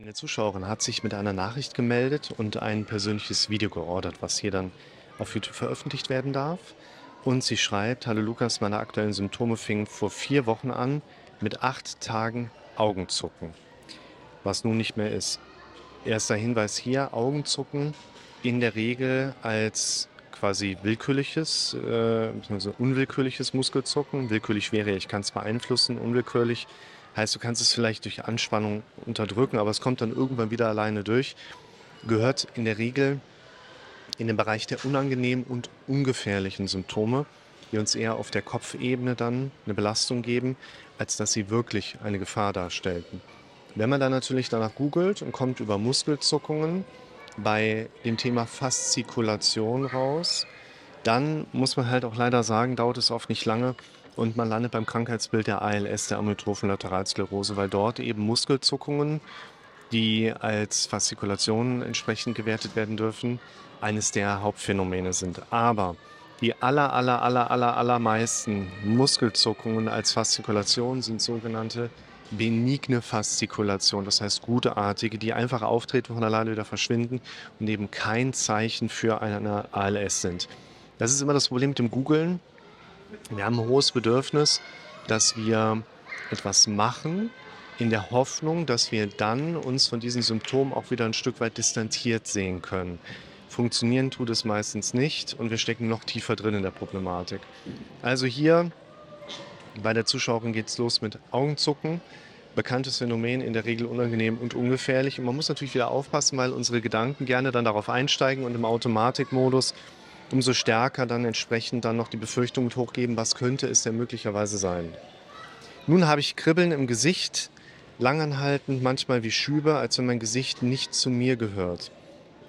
Eine Zuschauerin hat sich mit einer Nachricht gemeldet und ein persönliches Video geordert, was hier dann auf YouTube veröffentlicht werden darf. Und sie schreibt, Hallo Lukas, meine aktuellen Symptome fingen vor vier Wochen an mit acht Tagen Augenzucken, was nun nicht mehr ist. Erster Hinweis hier, Augenzucken in der Regel als quasi willkürliches, äh, unwillkürliches Muskelzucken. Willkürlich wäre, ich kann es beeinflussen, unwillkürlich Heißt, du kannst es vielleicht durch Anspannung unterdrücken, aber es kommt dann irgendwann wieder alleine durch. Gehört in der Regel in den Bereich der unangenehmen und ungefährlichen Symptome, die uns eher auf der Kopfebene dann eine Belastung geben, als dass sie wirklich eine Gefahr darstellten. Wenn man dann natürlich danach googelt und kommt über Muskelzuckungen bei dem Thema Faszikulation raus, dann muss man halt auch leider sagen, dauert es oft nicht lange, und man landet beim Krankheitsbild der ALS, der amyotrophen Lateralsklerose, weil dort eben Muskelzuckungen, die als Faszikulation entsprechend gewertet werden dürfen, eines der Hauptphänomene sind. Aber die aller, aller, aller, aller, allermeisten Muskelzuckungen als Faszikulation sind sogenannte benigne Faszikulation, das heißt gutartige, die einfach auftreten, von alleine wieder verschwinden und eben kein Zeichen für eine ALS sind. Das ist immer das Problem mit dem Googlen. Wir haben ein hohes Bedürfnis, dass wir etwas machen, in der Hoffnung, dass wir dann uns von diesen Symptomen auch wieder ein Stück weit distanziert sehen können. Funktionieren tut es meistens nicht und wir stecken noch tiefer drin in der Problematik. Also hier bei der Zuschauerin geht es los mit Augenzucken. Bekanntes Phänomen, in der Regel unangenehm und ungefährlich. Und man muss natürlich wieder aufpassen, weil unsere Gedanken gerne dann darauf einsteigen und im Automatikmodus umso stärker dann entsprechend dann noch die Befürchtung mit hochgeben, was könnte es denn möglicherweise sein. Nun habe ich Kribbeln im Gesicht, langanhaltend, manchmal wie Schübe, als wenn mein Gesicht nicht zu mir gehört.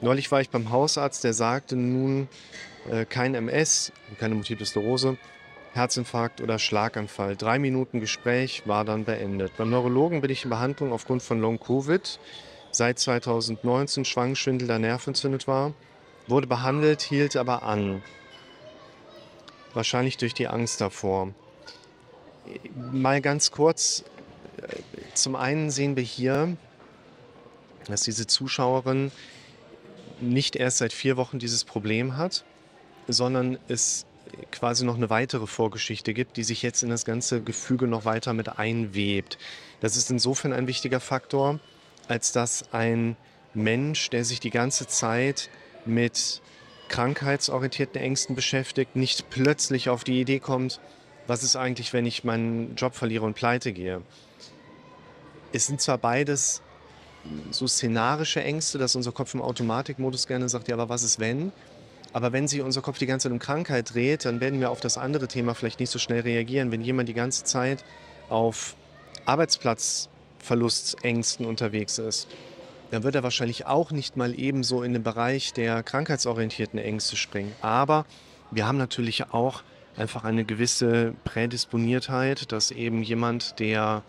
Neulich war ich beim Hausarzt, der sagte nun äh, kein MS, keine Multiple Sklerose, Herzinfarkt oder Schlaganfall. Drei Minuten Gespräch war dann beendet. Beim Neurologen bin ich in Behandlung aufgrund von Long-Covid. Seit 2019 Schwangschwindel der Nervenentzündet war wurde behandelt, hielt aber an. Wahrscheinlich durch die Angst davor. Mal ganz kurz, zum einen sehen wir hier, dass diese Zuschauerin nicht erst seit vier Wochen dieses Problem hat, sondern es quasi noch eine weitere Vorgeschichte gibt, die sich jetzt in das ganze Gefüge noch weiter mit einwebt. Das ist insofern ein wichtiger Faktor, als dass ein Mensch, der sich die ganze Zeit mit krankheitsorientierten Ängsten beschäftigt, nicht plötzlich auf die Idee kommt, was ist eigentlich, wenn ich meinen Job verliere und pleite gehe. Es sind zwar beides so szenarische Ängste, dass unser Kopf im Automatikmodus gerne sagt, ja, aber was ist wenn? Aber wenn sich unser Kopf die ganze Zeit um Krankheit dreht, dann werden wir auf das andere Thema vielleicht nicht so schnell reagieren. Wenn jemand die ganze Zeit auf Arbeitsplatzverlustängsten unterwegs ist, dann wird er wahrscheinlich auch nicht mal ebenso in den Bereich der krankheitsorientierten Ängste springen. Aber wir haben natürlich auch einfach eine gewisse Prädisponiertheit, dass eben jemand, der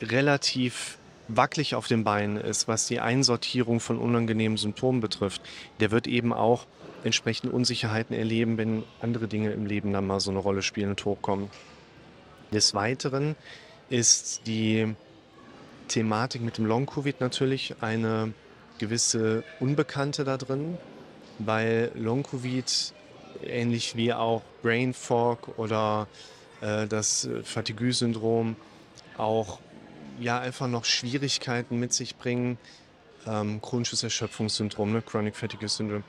relativ wackelig auf den Beinen ist, was die Einsortierung von unangenehmen Symptomen betrifft, der wird eben auch entsprechende Unsicherheiten erleben, wenn andere Dinge im Leben dann mal so eine Rolle spielen und hochkommen. Des Weiteren ist die Thematik mit dem Long-Covid natürlich eine gewisse Unbekannte da drin, weil Long-Covid ähnlich wie auch Brain Fog oder äh, das Fatigue-Syndrom auch ja einfach noch Schwierigkeiten mit sich bringen. Ähm, chronisches Erschöpfungssyndrom, ne? Chronic Fatigue Syndrome,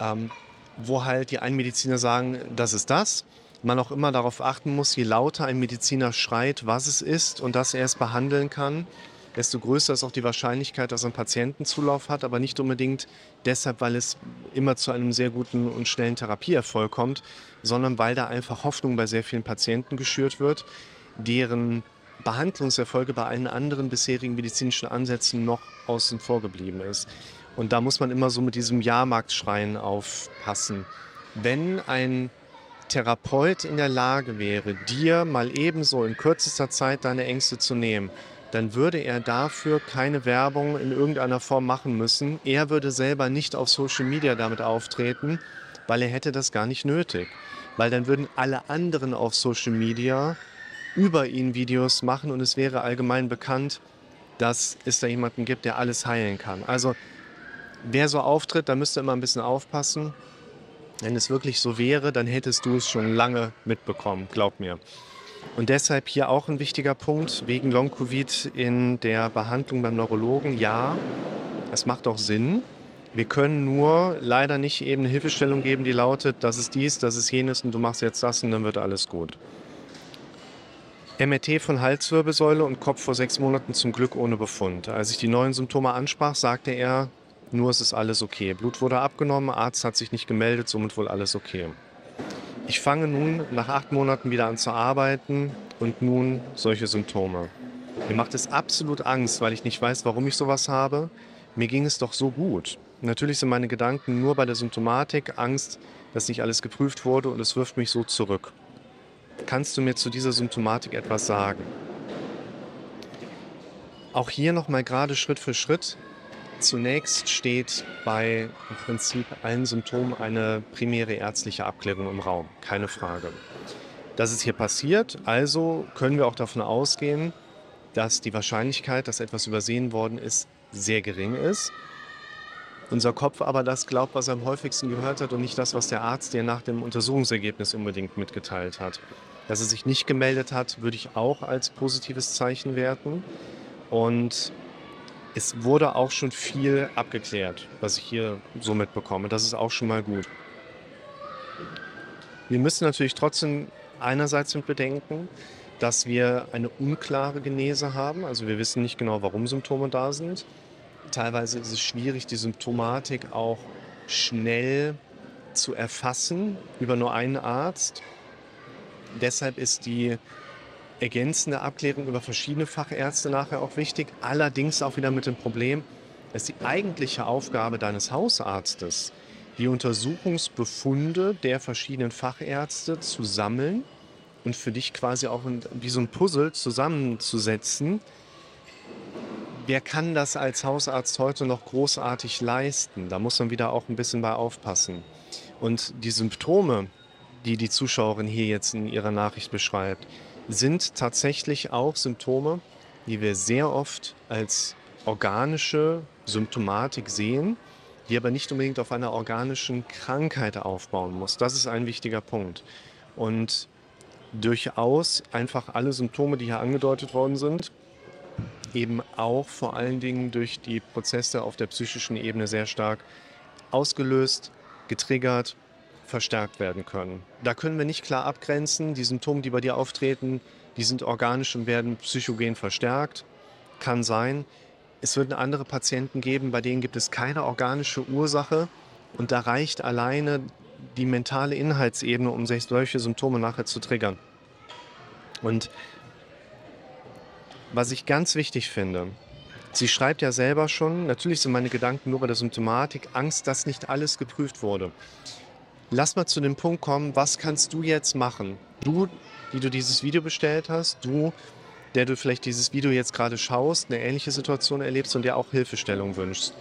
ähm, wo halt die einen Mediziner sagen, das ist das. Man auch immer darauf achten muss, je lauter ein Mediziner schreit, was es ist und dass er es behandeln kann, desto größer ist auch die Wahrscheinlichkeit, dass er einen Patientenzulauf hat, aber nicht unbedingt deshalb, weil es immer zu einem sehr guten und schnellen Therapieerfolg kommt, sondern weil da einfach Hoffnung bei sehr vielen Patienten geschürt wird, deren Behandlungserfolge bei allen anderen bisherigen medizinischen Ansätzen noch außen vor geblieben ist. Und da muss man immer so mit diesem Jahrmarktschreien aufpassen. Wenn ein Therapeut in der Lage wäre, dir mal ebenso in kürzester Zeit deine Ängste zu nehmen dann würde er dafür keine Werbung in irgendeiner Form machen müssen. Er würde selber nicht auf Social Media damit auftreten, weil er hätte das gar nicht nötig. Weil dann würden alle anderen auf Social Media über ihn Videos machen und es wäre allgemein bekannt, dass es da jemanden gibt, der alles heilen kann. Also wer so auftritt, da müsst ihr immer ein bisschen aufpassen. Wenn es wirklich so wäre, dann hättest du es schon lange mitbekommen, glaub mir. Und deshalb hier auch ein wichtiger Punkt wegen Long-Covid in der Behandlung beim Neurologen. Ja, es macht auch Sinn. Wir können nur leider nicht eben eine Hilfestellung geben, die lautet, das ist dies, das ist jenes und du machst jetzt das und dann wird alles gut. MRT von Halswirbelsäule und Kopf vor sechs Monaten zum Glück ohne Befund. Als ich die neuen Symptome ansprach, sagte er, nur es ist alles okay. Blut wurde abgenommen, Arzt hat sich nicht gemeldet, somit wohl alles okay. Ich fange nun nach acht Monaten wieder an zu arbeiten und nun solche Symptome. Mir macht es absolut Angst, weil ich nicht weiß, warum ich sowas habe. Mir ging es doch so gut. Natürlich sind meine Gedanken nur bei der Symptomatik, Angst, dass nicht alles geprüft wurde und es wirft mich so zurück. Kannst du mir zu dieser Symptomatik etwas sagen? Auch hier nochmal gerade Schritt für Schritt. Zunächst steht bei im Prinzip allen Symptomen eine primäre ärztliche Abklärung im Raum, keine Frage. Das ist hier passiert, also können wir auch davon ausgehen, dass die Wahrscheinlichkeit, dass etwas übersehen worden ist, sehr gering ist. Unser Kopf aber das glaubt, was er am häufigsten gehört hat und nicht das, was der Arzt dir nach dem Untersuchungsergebnis unbedingt mitgeteilt hat. Dass er sich nicht gemeldet hat, würde ich auch als positives Zeichen werten. Und es wurde auch schon viel abgeklärt, was ich hier so mitbekomme. Das ist auch schon mal gut. Wir müssen natürlich trotzdem einerseits mit bedenken, dass wir eine unklare Genese haben. Also wir wissen nicht genau, warum Symptome da sind. Teilweise ist es schwierig, die Symptomatik auch schnell zu erfassen über nur einen Arzt. Deshalb ist die ergänzende Abklärung über verschiedene Fachärzte nachher auch wichtig. Allerdings auch wieder mit dem Problem, dass die eigentliche Aufgabe deines Hausarztes, die Untersuchungsbefunde der verschiedenen Fachärzte zu sammeln und für dich quasi auch wie so ein Puzzle zusammenzusetzen, wer kann das als Hausarzt heute noch großartig leisten? Da muss man wieder auch ein bisschen bei aufpassen. Und die Symptome, die die Zuschauerin hier jetzt in ihrer Nachricht beschreibt, sind tatsächlich auch Symptome, die wir sehr oft als organische Symptomatik sehen, die aber nicht unbedingt auf einer organischen Krankheit aufbauen muss. Das ist ein wichtiger Punkt. Und durchaus einfach alle Symptome, die hier angedeutet worden sind, eben auch vor allen Dingen durch die Prozesse auf der psychischen Ebene sehr stark ausgelöst, getriggert, verstärkt werden können. Da können wir nicht klar abgrenzen. Die Symptome, die bei dir auftreten, die sind organisch und werden psychogen verstärkt. Kann sein. Es wird andere Patienten geben, bei denen gibt es keine organische Ursache und da reicht alleine die mentale Inhaltsebene, um solche Symptome nachher zu triggern. Und was ich ganz wichtig finde, sie schreibt ja selber schon, natürlich sind meine Gedanken nur bei der Symptomatik, Angst, dass nicht alles geprüft wurde. Lass mal zu dem Punkt kommen, was kannst du jetzt machen? Du, die du dieses Video bestellt hast, du, der du vielleicht dieses Video jetzt gerade schaust, eine ähnliche Situation erlebst und dir auch Hilfestellung wünschst.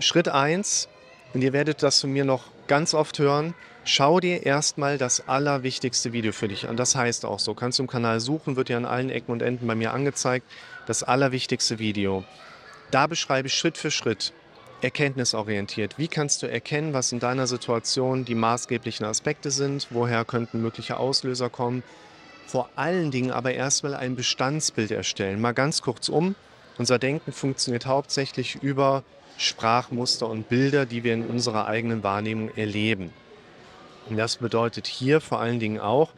Schritt 1, und ihr werdet das von mir noch ganz oft hören, schau dir erstmal das allerwichtigste Video für dich an. Das heißt auch so, kannst du im Kanal suchen, wird dir an allen Ecken und Enden bei mir angezeigt, das allerwichtigste Video. Da beschreibe ich Schritt für Schritt, erkenntnisorientiert. Wie kannst du erkennen, was in deiner Situation die maßgeblichen Aspekte sind? Woher könnten mögliche Auslöser kommen? Vor allen Dingen aber erstmal ein Bestandsbild erstellen. Mal ganz kurz um. Unser Denken funktioniert hauptsächlich über Sprachmuster und Bilder, die wir in unserer eigenen Wahrnehmung erleben. Und das bedeutet hier vor allen Dingen auch,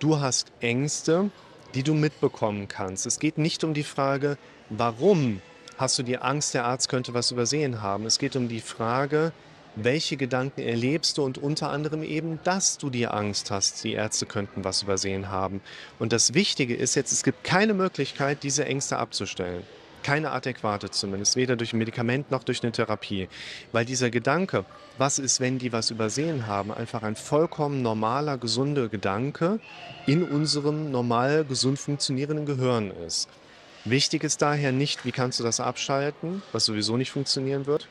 du hast Ängste, die du mitbekommen kannst. Es geht nicht um die Frage, warum hast du die Angst, der Arzt könnte was übersehen haben. Es geht um die Frage, welche Gedanken erlebst du und unter anderem eben, dass du die Angst hast, die Ärzte könnten was übersehen haben. Und das Wichtige ist jetzt, es gibt keine Möglichkeit, diese Ängste abzustellen keine adäquate zumindest, weder durch ein Medikament noch durch eine Therapie. Weil dieser Gedanke, was ist, wenn die was übersehen haben, einfach ein vollkommen normaler, gesunder Gedanke in unserem normal gesund funktionierenden Gehirn ist. Wichtig ist daher nicht, wie kannst du das abschalten, was sowieso nicht funktionieren wird.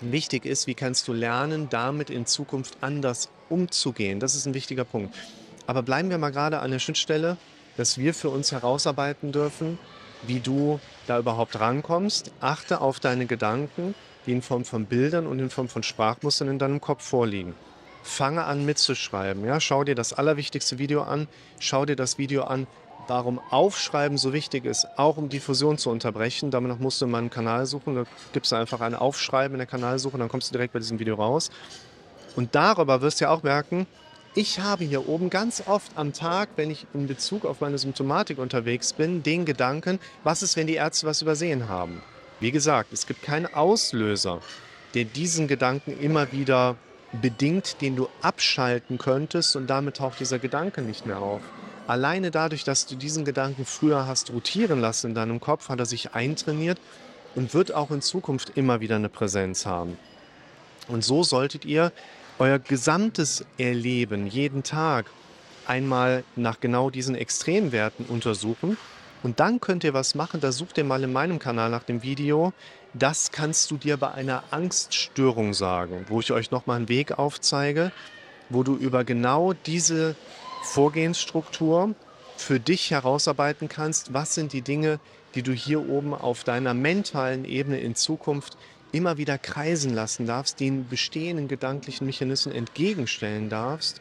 Wichtig ist, wie kannst du lernen, damit in Zukunft anders umzugehen. Das ist ein wichtiger Punkt. Aber bleiben wir mal gerade an der Schnittstelle, dass wir für uns herausarbeiten dürfen, wie du da überhaupt rankommst. Achte auf deine Gedanken, die in Form von Bildern und in Form von Sprachmustern in deinem Kopf vorliegen. Fange an mitzuschreiben. Ja? Schau dir das allerwichtigste Video an. Schau dir das Video an, warum Aufschreiben so wichtig ist, auch um Diffusion zu unterbrechen. Damit musst du in meinem Kanal suchen. Da gibst du einfach ein Aufschreiben in der Kanalsuche dann kommst du direkt bei diesem Video raus. Und darüber wirst du ja auch merken, ich habe hier oben ganz oft am Tag, wenn ich in Bezug auf meine Symptomatik unterwegs bin, den Gedanken, was ist, wenn die Ärzte was übersehen haben? Wie gesagt, es gibt keinen Auslöser, der diesen Gedanken immer wieder bedingt, den du abschalten könntest und damit taucht dieser Gedanke nicht mehr auf. Alleine dadurch, dass du diesen Gedanken früher hast rotieren lassen in deinem Kopf, hat er sich eintrainiert und wird auch in Zukunft immer wieder eine Präsenz haben. Und so solltet ihr euer gesamtes Erleben jeden Tag einmal nach genau diesen Extremwerten untersuchen. Und dann könnt ihr was machen, da sucht ihr mal in meinem Kanal nach dem Video. Das kannst du dir bei einer Angststörung sagen, wo ich euch nochmal einen Weg aufzeige, wo du über genau diese Vorgehensstruktur für dich herausarbeiten kannst, was sind die Dinge, die du hier oben auf deiner mentalen Ebene in Zukunft immer wieder kreisen lassen darfst, den bestehenden gedanklichen Mechanismen entgegenstellen darfst,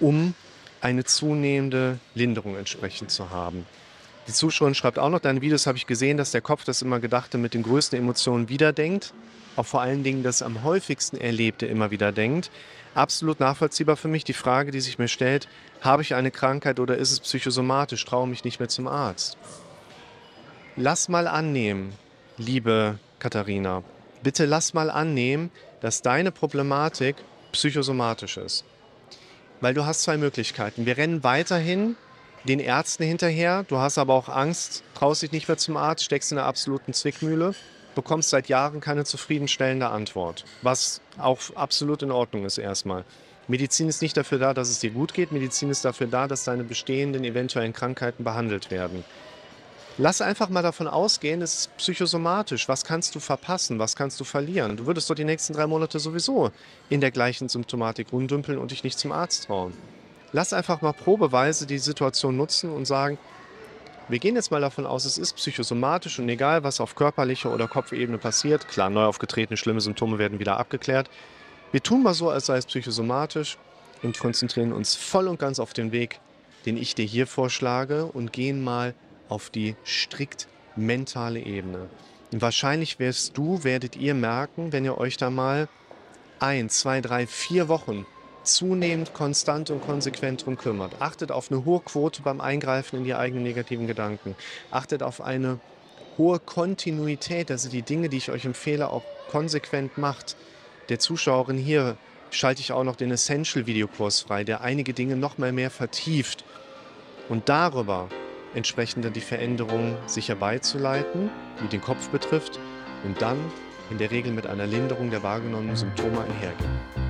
um eine zunehmende Linderung entsprechend zu haben. Die Zuschauerin schreibt auch noch, deine Videos habe ich gesehen, dass der Kopf das immer Gedachte mit den größten Emotionen wiederdenkt, auch vor allen Dingen das am häufigsten Erlebte immer wieder denkt. Absolut nachvollziehbar für mich die Frage, die sich mir stellt, habe ich eine Krankheit oder ist es psychosomatisch, traue mich nicht mehr zum Arzt. Lass mal annehmen, liebe Katharina, bitte lass mal annehmen, dass deine Problematik psychosomatisch ist. Weil du hast zwei Möglichkeiten. Wir rennen weiterhin den Ärzten hinterher, du hast aber auch Angst, traust dich nicht mehr zum Arzt, steckst in einer absoluten Zwickmühle, bekommst seit Jahren keine zufriedenstellende Antwort, was auch absolut in Ordnung ist erstmal. Medizin ist nicht dafür da, dass es dir gut geht, Medizin ist dafür da, dass deine bestehenden eventuellen Krankheiten behandelt werden. Lass einfach mal davon ausgehen, es ist psychosomatisch. Was kannst du verpassen? Was kannst du verlieren? Du würdest doch die nächsten drei Monate sowieso in der gleichen Symptomatik rumdümpeln und dich nicht zum Arzt trauen. Lass einfach mal probeweise die Situation nutzen und sagen, wir gehen jetzt mal davon aus, es ist psychosomatisch und egal, was auf körperlicher oder Kopfebene passiert, klar, neu aufgetretene schlimme Symptome werden wieder abgeklärt. Wir tun mal so, als sei es psychosomatisch und konzentrieren uns voll und ganz auf den Weg, den ich dir hier vorschlage und gehen mal auf die strikt mentale Ebene. Und wahrscheinlich wirst du, werdet ihr merken, wenn ihr euch da mal ein, zwei, drei, vier Wochen zunehmend konstant und konsequent drum kümmert. Achtet auf eine hohe Quote beim Eingreifen in die eigenen negativen Gedanken. Achtet auf eine hohe Kontinuität, also die Dinge, die ich euch empfehle, auch konsequent macht. Der Zuschauerin hier schalte ich auch noch den Essential-Videokurs frei, der einige Dinge noch mal mehr vertieft. Und darüber entsprechend dann die Veränderung sicher beizuleiten, die den Kopf betrifft und dann in der Regel mit einer Linderung der wahrgenommenen Symptome einhergehen.